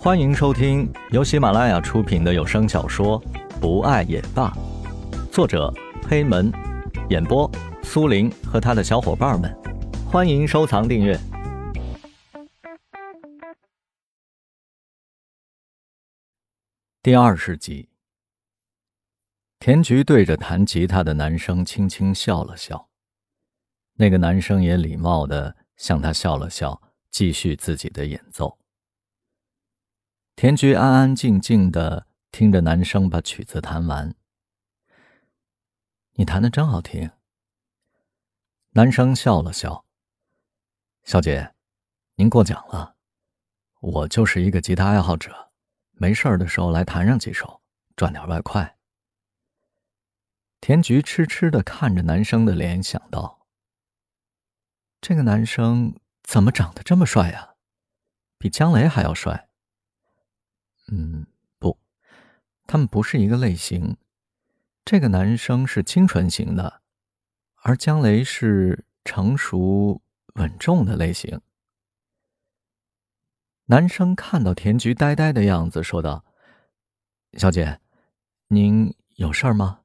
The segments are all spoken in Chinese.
欢迎收听由喜马拉雅出品的有声小说《不爱也罢》，作者黑门，演播苏林和他的小伙伴们。欢迎收藏订阅。第二十集，田菊对着弹吉他的男生轻轻笑了笑，那个男生也礼貌的向他笑了笑，继续自己的演奏。田菊安安静静的听着男生把曲子弹完。你弹的真好听。男生笑了笑。小姐，您过奖了，我就是一个吉他爱好者，没事儿的时候来弹上几首，赚点外快。田菊痴痴的看着男生的脸，想到：这个男生怎么长得这么帅呀？比姜雷还要帅。嗯，不，他们不是一个类型。这个男生是清纯型的，而姜雷是成熟稳重的类型。男生看到田菊呆呆的样子，说道：“小姐，您有事儿吗？”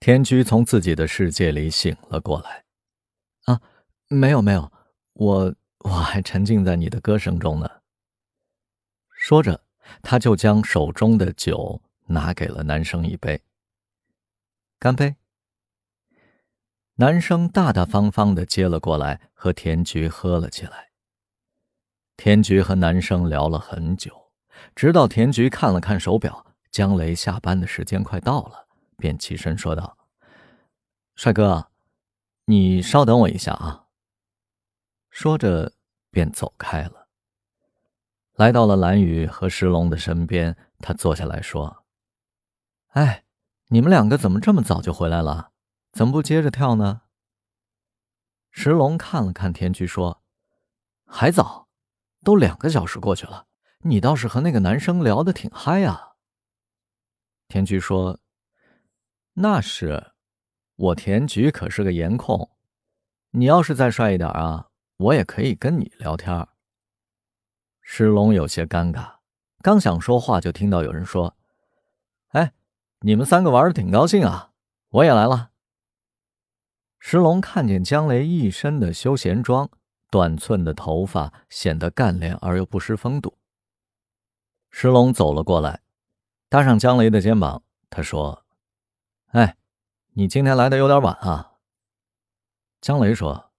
田菊从自己的世界里醒了过来。“啊，没有没有，我我还沉浸在你的歌声中呢。”说着，他就将手中的酒拿给了男生一杯。干杯！男生大大方方的接了过来，和田菊喝了起来。田菊和男生聊了很久，直到田菊看了看手表，姜雷下班的时间快到了，便起身说道：“帅哥，你稍等我一下啊。”说着，便走开了。来到了蓝雨和石龙的身边，他坐下来说：“哎，你们两个怎么这么早就回来了？怎么不接着跳呢？”石龙看了看田菊，说：“还早，都两个小时过去了，你倒是和那个男生聊得挺嗨啊。”田菊说：“那是，我田菊可是个颜控，你要是再帅一点啊，我也可以跟你聊天。”石龙有些尴尬，刚想说话，就听到有人说：“哎，你们三个玩的挺高兴啊，我也来了。”石龙看见江雷一身的休闲装，短寸的头发显得干练而又不失风度。石龙走了过来，搭上江雷的肩膀，他说：“哎，你今天来的有点晚啊。”江雷说：“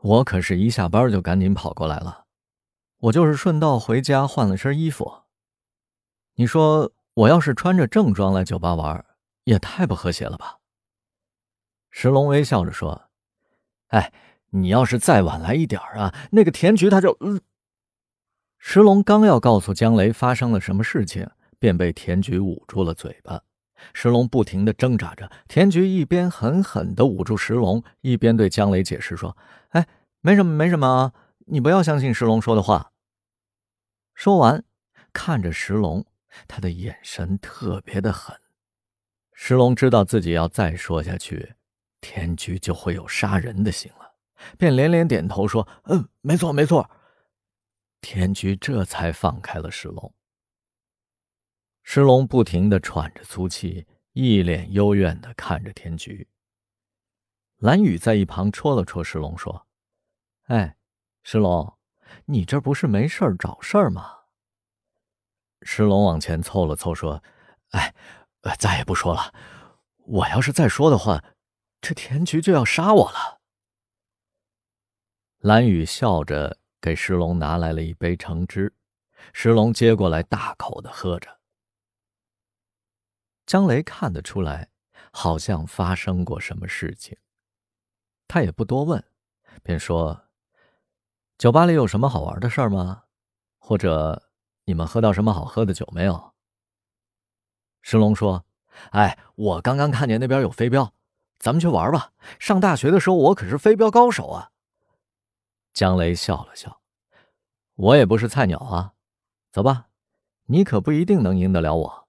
我可是一下班就赶紧跑过来了。”我就是顺道回家换了身衣服。你说我要是穿着正装来酒吧玩，也太不和谐了吧？石龙微笑着说：“哎，你要是再晚来一点啊，那个田菊他就……”嗯。石龙刚要告诉江雷发生了什么事情，便被田菊捂住了嘴巴。石龙不停的挣扎着，田菊一边狠狠的捂住石龙，一边对江雷解释说：“哎，没什么，没什么啊，你不要相信石龙说的话。”说完，看着石龙，他的眼神特别的狠。石龙知道自己要再说下去，田菊就会有杀人的心了，便连连点头说：“嗯，没错，没错。”田菊这才放开了石龙。石龙不停的喘着粗气，一脸幽怨的看着田菊。蓝雨在一旁戳了戳石龙，说：“哎，石龙。”你这不是没事找事儿吗？石龙往前凑了凑，说：“哎，再也不说了。我要是再说的话，这田局就要杀我了。”蓝雨笑着给石龙拿来了一杯橙汁，石龙接过来大口的喝着。张雷看得出来，好像发生过什么事情，他也不多问，便说。酒吧里有什么好玩的事儿吗？或者你们喝到什么好喝的酒没有？石龙说：“哎，我刚刚看见那边有飞镖，咱们去玩吧。上大学的时候，我可是飞镖高手啊。”江雷笑了笑：“我也不是菜鸟啊，走吧，你可不一定能赢得了我。”